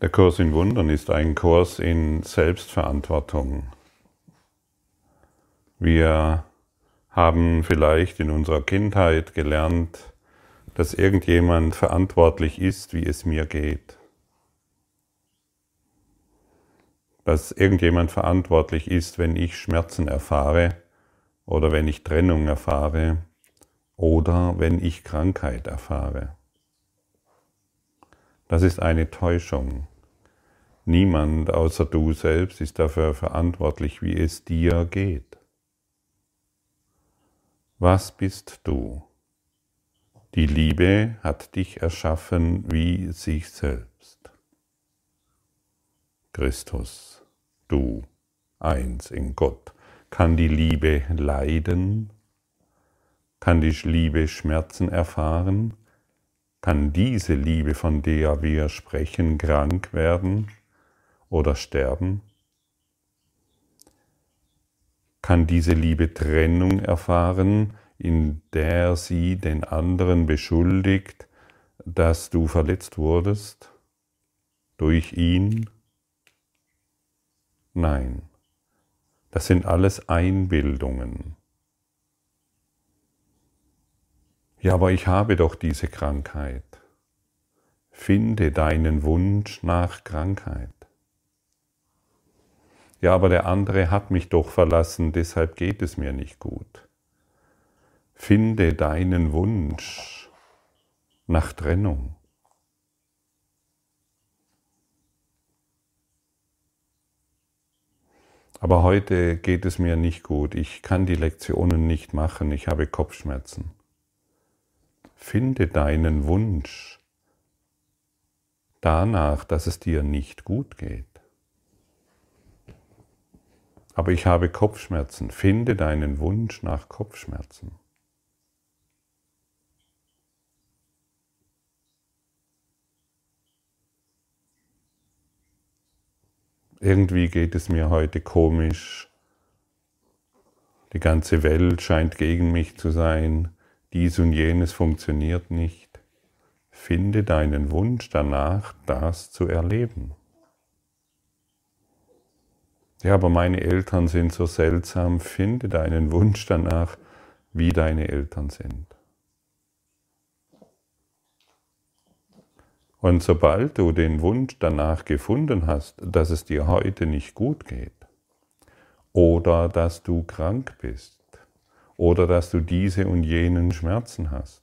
Der Kurs in Wundern ist ein Kurs in Selbstverantwortung. Wir haben vielleicht in unserer Kindheit gelernt, dass irgendjemand verantwortlich ist, wie es mir geht. Dass irgendjemand verantwortlich ist, wenn ich Schmerzen erfahre oder wenn ich Trennung erfahre oder wenn ich Krankheit erfahre. Das ist eine Täuschung. Niemand außer du selbst ist dafür verantwortlich, wie es dir geht. Was bist du? Die Liebe hat dich erschaffen wie sich selbst. Christus, du, eins in Gott. Kann die Liebe leiden? Kann die Liebe Schmerzen erfahren? Kann diese Liebe, von der wir sprechen, krank werden oder sterben? Kann diese Liebe Trennung erfahren, in der sie den anderen beschuldigt, dass du verletzt wurdest durch ihn? Nein, das sind alles Einbildungen. Ja, aber ich habe doch diese Krankheit. Finde deinen Wunsch nach Krankheit. Ja, aber der andere hat mich doch verlassen, deshalb geht es mir nicht gut. Finde deinen Wunsch nach Trennung. Aber heute geht es mir nicht gut, ich kann die Lektionen nicht machen, ich habe Kopfschmerzen. Finde deinen Wunsch danach, dass es dir nicht gut geht. Aber ich habe Kopfschmerzen. Finde deinen Wunsch nach Kopfschmerzen. Irgendwie geht es mir heute komisch. Die ganze Welt scheint gegen mich zu sein dies und jenes funktioniert nicht, finde deinen Wunsch danach, das zu erleben. Ja, aber meine Eltern sind so seltsam, finde deinen Wunsch danach, wie deine Eltern sind. Und sobald du den Wunsch danach gefunden hast, dass es dir heute nicht gut geht oder dass du krank bist, oder dass du diese und jenen Schmerzen hast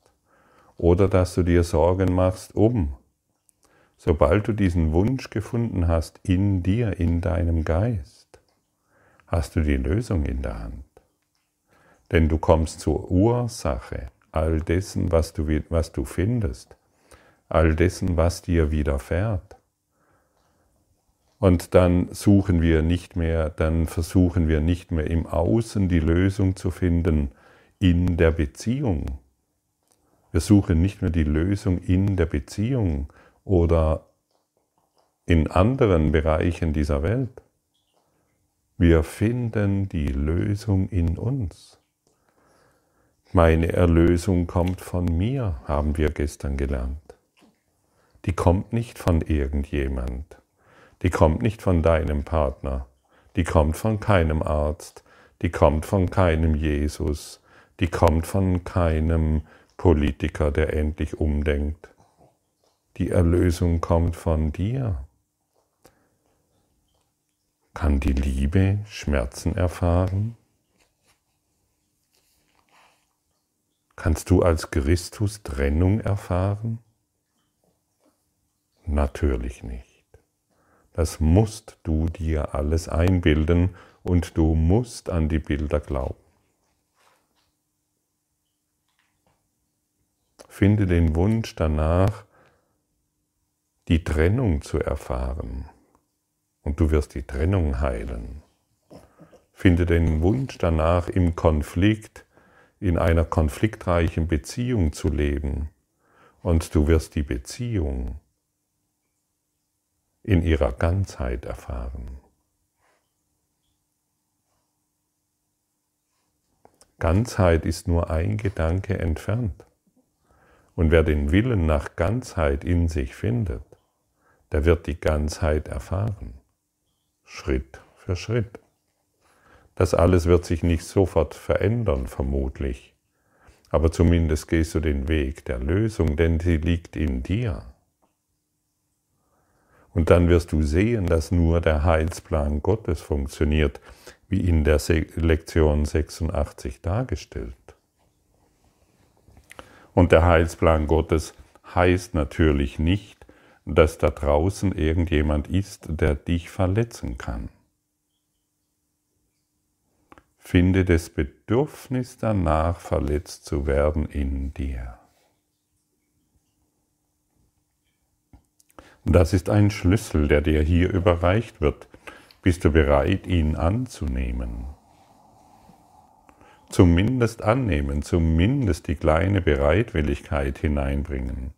oder dass du dir Sorgen machst um. Sobald du diesen Wunsch gefunden hast in dir, in deinem Geist, hast du die Lösung in der Hand. Denn du kommst zur Ursache all dessen, was du, was du findest, all dessen, was dir widerfährt. Und dann suchen wir nicht mehr, dann versuchen wir nicht mehr im Außen die Lösung zu finden in der Beziehung. Wir suchen nicht mehr die Lösung in der Beziehung oder in anderen Bereichen dieser Welt. Wir finden die Lösung in uns. Meine Erlösung kommt von mir, haben wir gestern gelernt. Die kommt nicht von irgendjemand die kommt nicht von deinem Partner, die kommt von keinem Arzt, die kommt von keinem Jesus, die kommt von keinem Politiker, der endlich umdenkt. Die Erlösung kommt von dir. Kann die Liebe Schmerzen erfahren? Kannst du als Christus Trennung erfahren? Natürlich nicht. Das musst du dir alles einbilden und du musst an die Bilder glauben. Finde den Wunsch danach, die Trennung zu erfahren und du wirst die Trennung heilen. Finde den Wunsch danach, im Konflikt, in einer konfliktreichen Beziehung zu leben und du wirst die Beziehung in ihrer Ganzheit erfahren. Ganzheit ist nur ein Gedanke entfernt. Und wer den Willen nach Ganzheit in sich findet, der wird die Ganzheit erfahren. Schritt für Schritt. Das alles wird sich nicht sofort verändern, vermutlich. Aber zumindest gehst du den Weg der Lösung, denn sie liegt in dir. Und dann wirst du sehen, dass nur der Heilsplan Gottes funktioniert, wie in der Lektion 86 dargestellt. Und der Heilsplan Gottes heißt natürlich nicht, dass da draußen irgendjemand ist, der dich verletzen kann. Finde das Bedürfnis danach, verletzt zu werden in dir. Das ist ein Schlüssel, der dir hier überreicht wird. Bist du bereit, ihn anzunehmen? Zumindest annehmen, zumindest die kleine Bereitwilligkeit hineinbringen.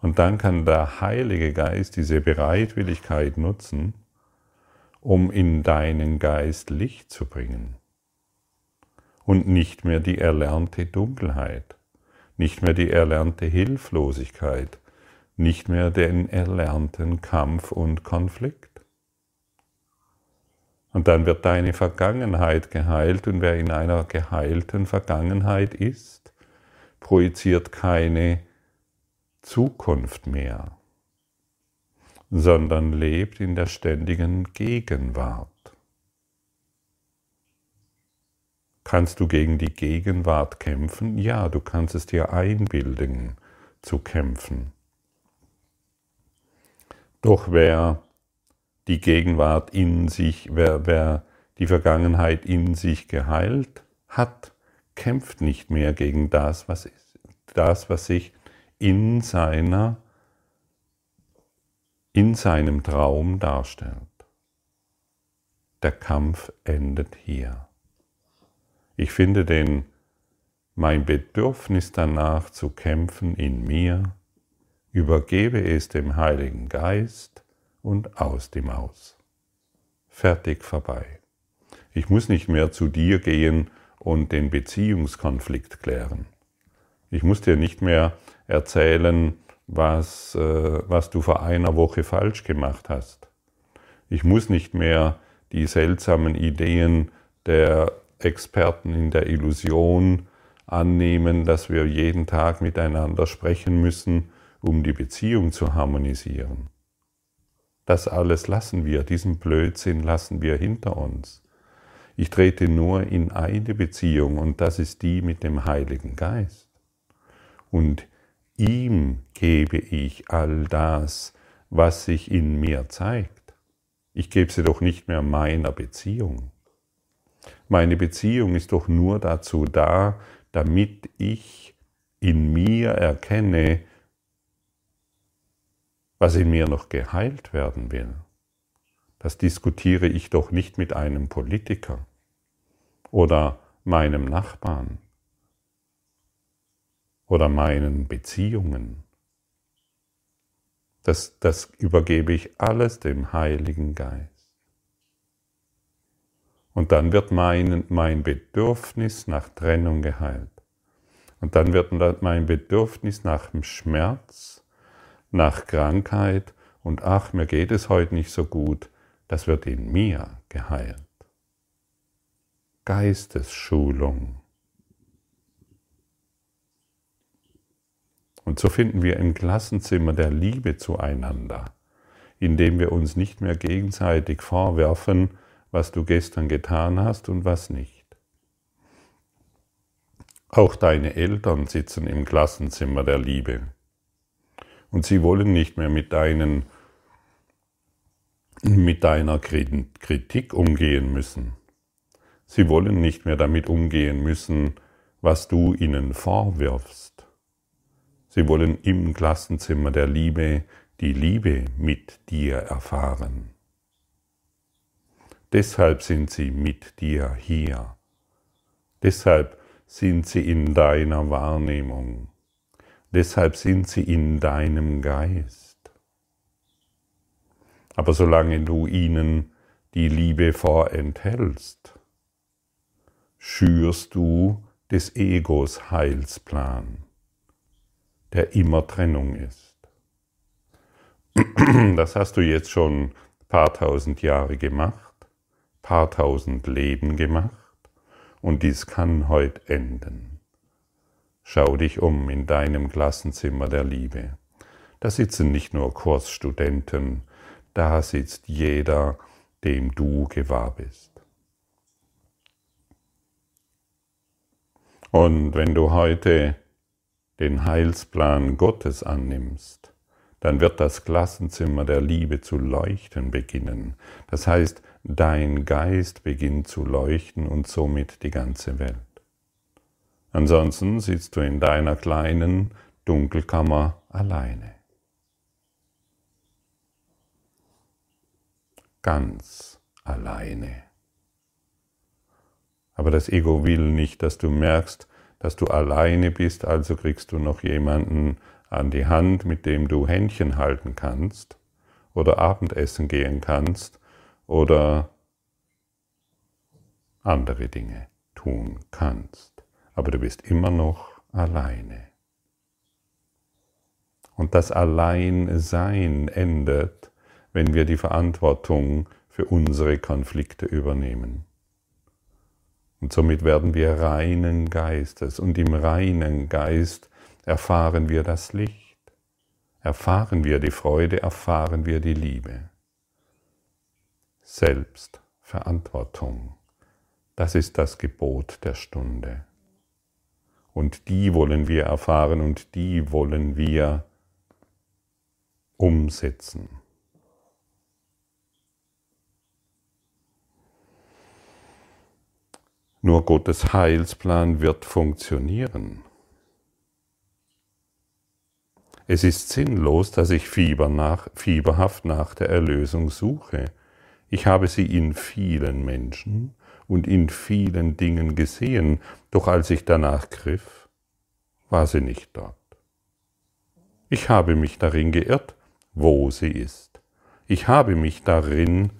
Und dann kann der Heilige Geist diese Bereitwilligkeit nutzen, um in deinen Geist Licht zu bringen. Und nicht mehr die erlernte Dunkelheit, nicht mehr die erlernte Hilflosigkeit, nicht mehr den erlernten Kampf und Konflikt. Und dann wird deine Vergangenheit geheilt und wer in einer geheilten Vergangenheit ist, projiziert keine Zukunft mehr, sondern lebt in der ständigen Gegenwart. Kannst du gegen die Gegenwart kämpfen? Ja, du kannst es dir einbilden zu kämpfen. Doch wer die Gegenwart in sich, wer, wer die Vergangenheit in sich geheilt hat, kämpft nicht mehr gegen das, was das, was sich in seiner, in seinem Traum darstellt. Der Kampf endet hier. Ich finde den, mein Bedürfnis danach zu kämpfen in mir, übergebe es dem Heiligen Geist und aus die Maus. Fertig vorbei. Ich muss nicht mehr zu dir gehen und den Beziehungskonflikt klären. Ich muss dir nicht mehr erzählen, was, äh, was du vor einer Woche falsch gemacht hast. Ich muss nicht mehr die seltsamen Ideen der Experten in der Illusion annehmen, dass wir jeden Tag miteinander sprechen müssen um die Beziehung zu harmonisieren. Das alles lassen wir, diesen Blödsinn lassen wir hinter uns. Ich trete nur in eine Beziehung und das ist die mit dem Heiligen Geist. Und ihm gebe ich all das, was sich in mir zeigt. Ich gebe sie doch nicht mehr meiner Beziehung. Meine Beziehung ist doch nur dazu da, damit ich in mir erkenne, was in mir noch geheilt werden will, das diskutiere ich doch nicht mit einem Politiker oder meinem Nachbarn oder meinen Beziehungen. Das, das übergebe ich alles dem Heiligen Geist. Und dann wird mein, mein Bedürfnis nach Trennung geheilt. Und dann wird mein Bedürfnis nach dem Schmerz nach Krankheit und ach, mir geht es heute nicht so gut, das wird in mir geheilt. Geistesschulung. Und so finden wir im Klassenzimmer der Liebe zueinander, indem wir uns nicht mehr gegenseitig vorwerfen, was du gestern getan hast und was nicht. Auch deine Eltern sitzen im Klassenzimmer der Liebe. Und sie wollen nicht mehr mit, deinen, mit deiner Kritik umgehen müssen. Sie wollen nicht mehr damit umgehen müssen, was du ihnen vorwirfst. Sie wollen im Klassenzimmer der Liebe die Liebe mit dir erfahren. Deshalb sind sie mit dir hier. Deshalb sind sie in deiner Wahrnehmung. Deshalb sind sie in deinem Geist. Aber solange du ihnen die Liebe vorenthältst, schürst du des Egos Heilsplan, der immer Trennung ist. Das hast du jetzt schon paar tausend Jahre gemacht, paar tausend Leben gemacht und dies kann heute enden. Schau dich um in deinem Klassenzimmer der Liebe. Da sitzen nicht nur Kursstudenten, da sitzt jeder, dem du gewahr bist. Und wenn du heute den Heilsplan Gottes annimmst, dann wird das Klassenzimmer der Liebe zu leuchten beginnen. Das heißt, dein Geist beginnt zu leuchten und somit die ganze Welt. Ansonsten sitzt du in deiner kleinen Dunkelkammer alleine. Ganz alleine. Aber das Ego will nicht, dass du merkst, dass du alleine bist, also kriegst du noch jemanden an die Hand, mit dem du Händchen halten kannst oder Abendessen gehen kannst oder andere Dinge tun kannst. Aber du bist immer noch alleine. Und das Alleinsein endet, wenn wir die Verantwortung für unsere Konflikte übernehmen. Und somit werden wir reinen Geistes. Und im reinen Geist erfahren wir das Licht, erfahren wir die Freude, erfahren wir die Liebe. Selbstverantwortung, das ist das Gebot der Stunde. Und die wollen wir erfahren und die wollen wir umsetzen. Nur Gottes Heilsplan wird funktionieren. Es ist sinnlos, dass ich Fieber nach, fieberhaft nach der Erlösung suche. Ich habe sie in vielen Menschen und in vielen Dingen gesehen, doch als ich danach griff, war sie nicht dort. Ich habe mich darin geirrt, wo sie ist. Ich habe mich darin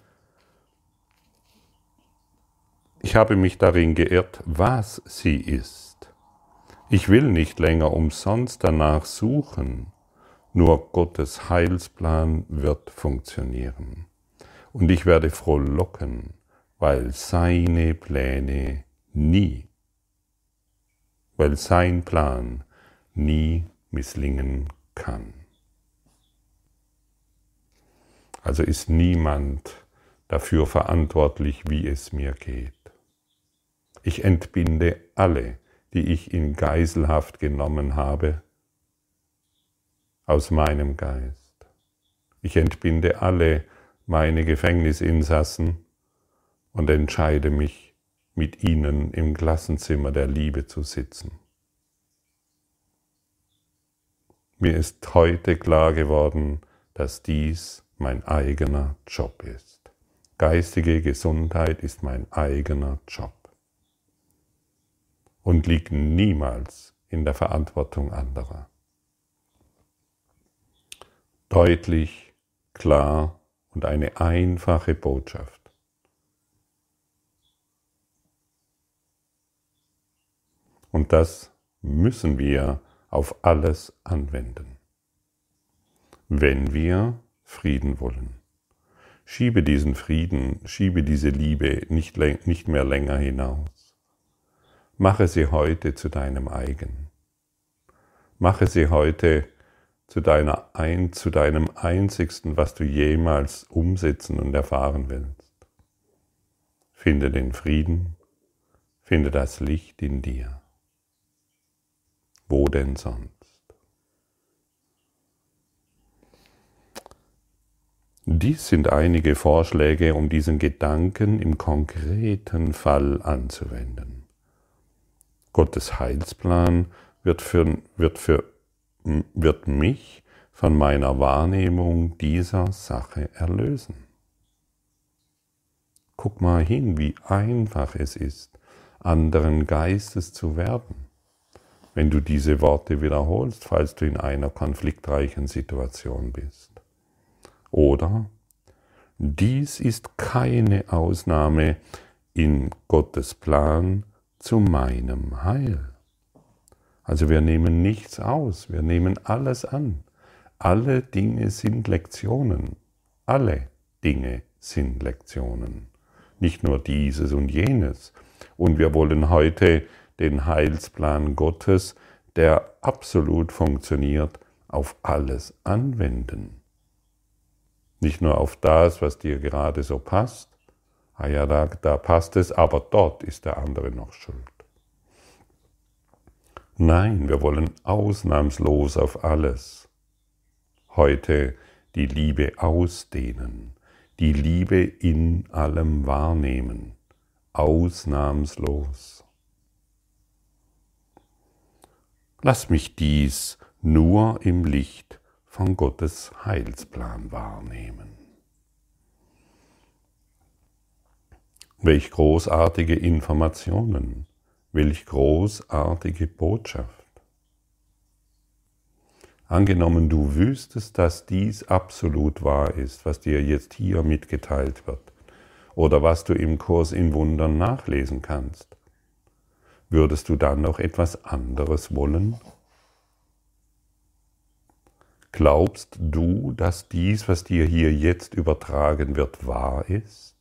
ich habe mich darin geirrt, was sie ist. Ich will nicht länger umsonst danach suchen, nur Gottes Heilsplan wird funktionieren. Und ich werde frohlocken, weil seine Pläne nie, weil sein Plan nie misslingen kann. Also ist niemand dafür verantwortlich, wie es mir geht. Ich entbinde alle, die ich in Geiselhaft genommen habe, aus meinem Geist. Ich entbinde alle meine Gefängnisinsassen und entscheide mich, mit ihnen im Klassenzimmer der Liebe zu sitzen. Mir ist heute klar geworden, dass dies mein eigener Job ist. Geistige Gesundheit ist mein eigener Job und liegt niemals in der Verantwortung anderer. Deutlich, klar und eine einfache Botschaft. Und das müssen wir auf alles anwenden. Wenn wir Frieden wollen. Schiebe diesen Frieden, schiebe diese Liebe nicht, nicht mehr länger hinaus. Mache sie heute zu deinem eigen. Mache sie heute zu, deiner ein, zu deinem einzigsten, was du jemals umsetzen und erfahren willst. Finde den Frieden, finde das Licht in dir. Wo denn sonst? Dies sind einige Vorschläge, um diesen Gedanken im konkreten Fall anzuwenden. Gottes Heilsplan wird, für, wird, für, wird mich von meiner Wahrnehmung dieser Sache erlösen. Guck mal hin, wie einfach es ist, anderen Geistes zu werden, wenn du diese Worte wiederholst, falls du in einer konfliktreichen Situation bist. Oder dies ist keine Ausnahme in Gottes Plan, zu meinem Heil. Also wir nehmen nichts aus, wir nehmen alles an. Alle Dinge sind Lektionen. Alle Dinge sind Lektionen. Nicht nur dieses und jenes. Und wir wollen heute den Heilsplan Gottes, der absolut funktioniert, auf alles anwenden. Nicht nur auf das, was dir gerade so passt. Ah ja, da, da passt es, aber dort ist der andere noch schuld. Nein, wir wollen ausnahmslos auf alles heute die Liebe ausdehnen, die Liebe in allem wahrnehmen, ausnahmslos. Lass mich dies nur im Licht von Gottes Heilsplan wahrnehmen. Welch großartige Informationen, welch großartige Botschaft. Angenommen, du wüsstest, dass dies absolut wahr ist, was dir jetzt hier mitgeteilt wird, oder was du im Kurs in Wundern nachlesen kannst, würdest du dann noch etwas anderes wollen? Glaubst du, dass dies, was dir hier jetzt übertragen wird, wahr ist?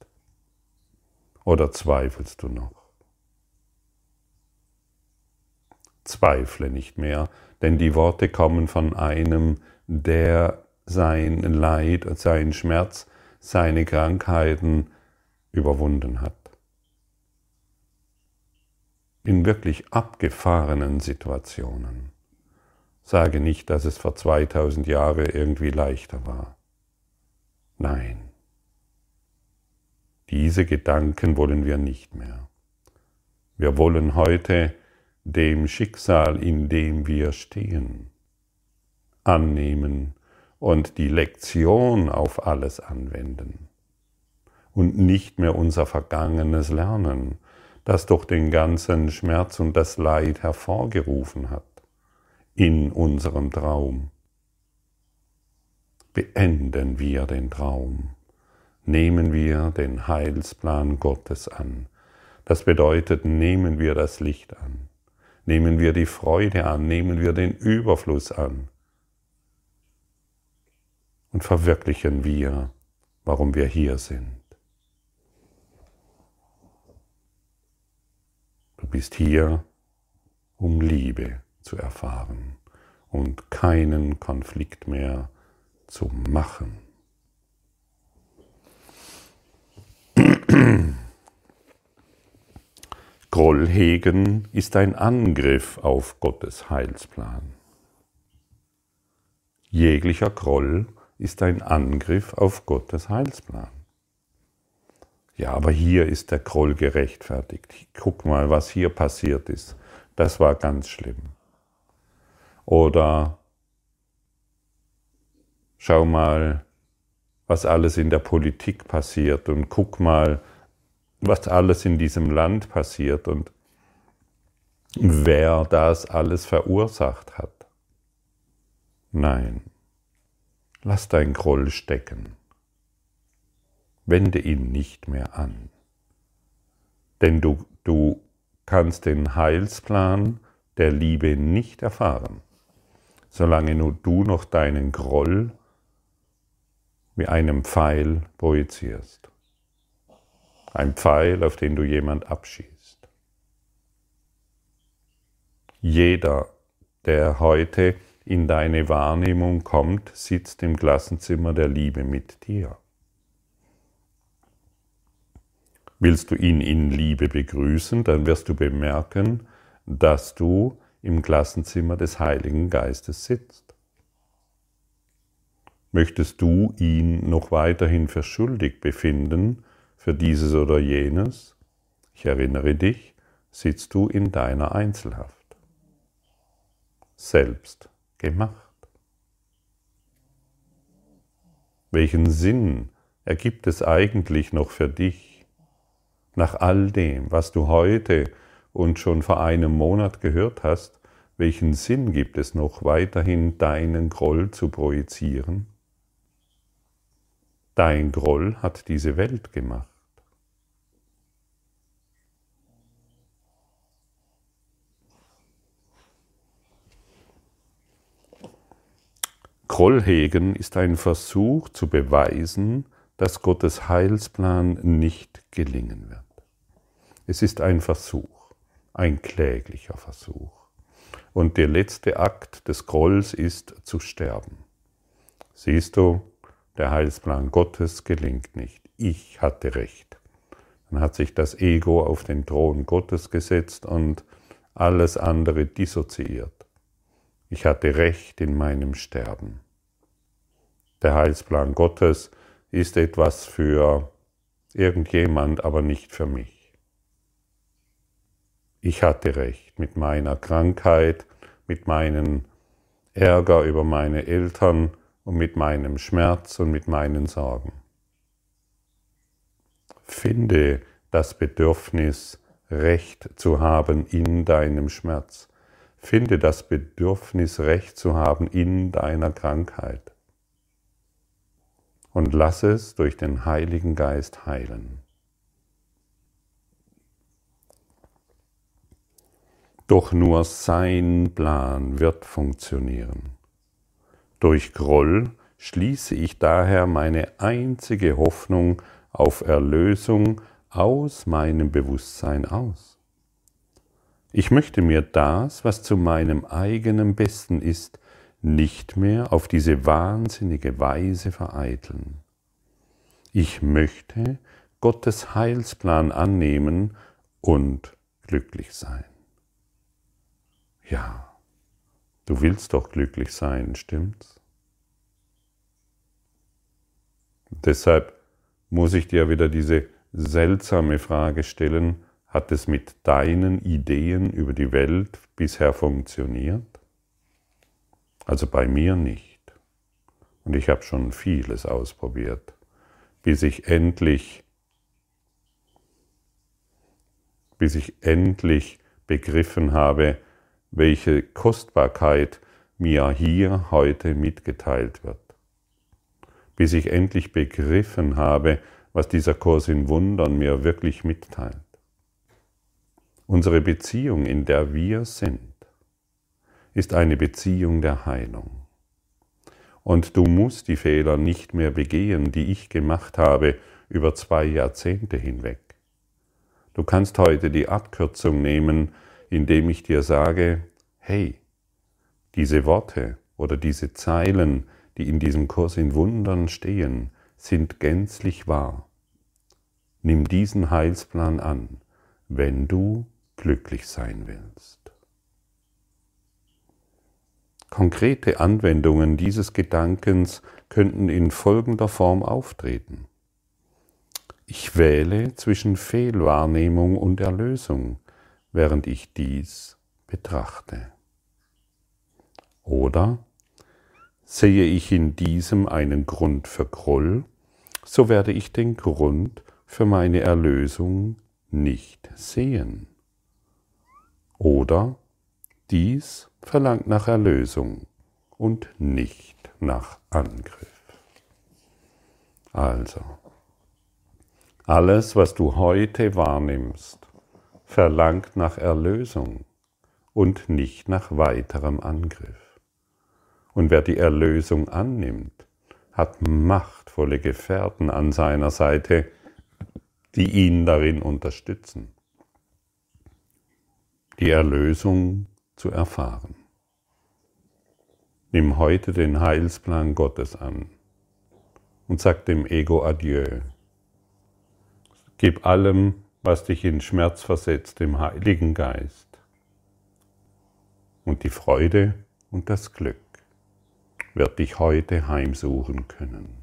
Oder zweifelst du noch? Zweifle nicht mehr, denn die Worte kommen von einem, der sein Leid seinen Schmerz, seine Krankheiten überwunden hat. In wirklich abgefahrenen Situationen. Sage nicht, dass es vor 2000 Jahren irgendwie leichter war. Nein. Diese Gedanken wollen wir nicht mehr. Wir wollen heute dem Schicksal, in dem wir stehen, annehmen und die Lektion auf alles anwenden und nicht mehr unser Vergangenes lernen, das doch den ganzen Schmerz und das Leid hervorgerufen hat in unserem Traum. Beenden wir den Traum, nehmen wir den Heilsplan Gottes an. Das bedeutet, nehmen wir das Licht an, nehmen wir die Freude an, nehmen wir den Überfluss an und verwirklichen wir, warum wir hier sind. Bist hier, um Liebe zu erfahren und keinen Konflikt mehr zu machen. Groll hegen ist ein Angriff auf Gottes Heilsplan. Jeglicher Groll ist ein Angriff auf Gottes Heilsplan. Ja, aber hier ist der Groll gerechtfertigt. Guck mal, was hier passiert ist. Das war ganz schlimm. Oder schau mal, was alles in der Politik passiert und guck mal, was alles in diesem Land passiert und wer das alles verursacht hat. Nein, lass dein Groll stecken. Wende ihn nicht mehr an. Denn du, du kannst den Heilsplan der Liebe nicht erfahren solange nur du noch deinen Groll wie einem Pfeil projizierst. Ein Pfeil, auf den du jemand abschießt. Jeder, der heute in deine Wahrnehmung kommt, sitzt im Klassenzimmer der Liebe mit dir. Willst du ihn in Liebe begrüßen, dann wirst du bemerken, dass du im Klassenzimmer des Heiligen Geistes sitzt. Möchtest du ihn noch weiterhin für schuldig befinden für dieses oder jenes? Ich erinnere dich, sitzt du in deiner Einzelhaft. Selbst gemacht. Welchen Sinn ergibt es eigentlich noch für dich, nach all dem, was du heute und schon vor einem Monat gehört hast, welchen Sinn gibt es noch weiterhin deinen Groll zu projizieren? Dein Groll hat diese Welt gemacht. Grollhegen ist ein Versuch zu beweisen, dass Gottes Heilsplan nicht gelingen wird. Es ist ein Versuch, ein kläglicher Versuch. Und der letzte Akt des Grolls ist zu sterben. Siehst du, der Heilsplan Gottes gelingt nicht. Ich hatte recht. Dann hat sich das Ego auf den Thron Gottes gesetzt und alles andere dissoziiert. Ich hatte recht in meinem Sterben. Der Heilsplan Gottes ist etwas für irgendjemand, aber nicht für mich. Ich hatte recht mit meiner Krankheit, mit meinem Ärger über meine Eltern und mit meinem Schmerz und mit meinen Sorgen. Finde das Bedürfnis, Recht zu haben in deinem Schmerz. Finde das Bedürfnis, Recht zu haben in deiner Krankheit. Und lass es durch den Heiligen Geist heilen. Doch nur sein Plan wird funktionieren. Durch Groll schließe ich daher meine einzige Hoffnung auf Erlösung aus meinem Bewusstsein aus. Ich möchte mir das, was zu meinem eigenen Besten ist, nicht mehr auf diese wahnsinnige Weise vereiteln. Ich möchte Gottes Heilsplan annehmen und glücklich sein. Ja, du willst doch glücklich sein, stimmt's? Deshalb muss ich dir wieder diese seltsame Frage stellen, hat es mit deinen Ideen über die Welt bisher funktioniert? Also bei mir nicht. Und ich habe schon vieles ausprobiert, bis ich endlich, bis ich endlich begriffen habe, welche Kostbarkeit mir hier heute mitgeteilt wird bis ich endlich begriffen habe, was dieser Kurs in Wundern mir wirklich mitteilt. Unsere Beziehung, in der wir sind, ist eine Beziehung der Heilung. Und du musst die Fehler nicht mehr begehen, die ich gemacht habe über zwei Jahrzehnte hinweg. Du kannst heute die Abkürzung nehmen, indem ich dir sage, hey, diese Worte oder diese Zeilen, die in diesem Kurs in Wundern stehen, sind gänzlich wahr. Nimm diesen Heilsplan an, wenn du glücklich sein willst. Konkrete Anwendungen dieses Gedankens könnten in folgender Form auftreten. Ich wähle zwischen Fehlwahrnehmung und Erlösung, während ich dies betrachte. Oder Sehe ich in diesem einen Grund für Groll, so werde ich den Grund für meine Erlösung nicht sehen. Oder dies verlangt nach Erlösung und nicht nach Angriff. Also, alles, was du heute wahrnimmst, verlangt nach Erlösung und nicht nach weiterem Angriff. Und wer die Erlösung annimmt, hat machtvolle Gefährten an seiner Seite, die ihn darin unterstützen, die Erlösung zu erfahren. Nimm heute den Heilsplan Gottes an und sag dem Ego Adieu. Gib allem, was dich in Schmerz versetzt, dem Heiligen Geist. Und die Freude und das Glück wird dich heute heimsuchen können.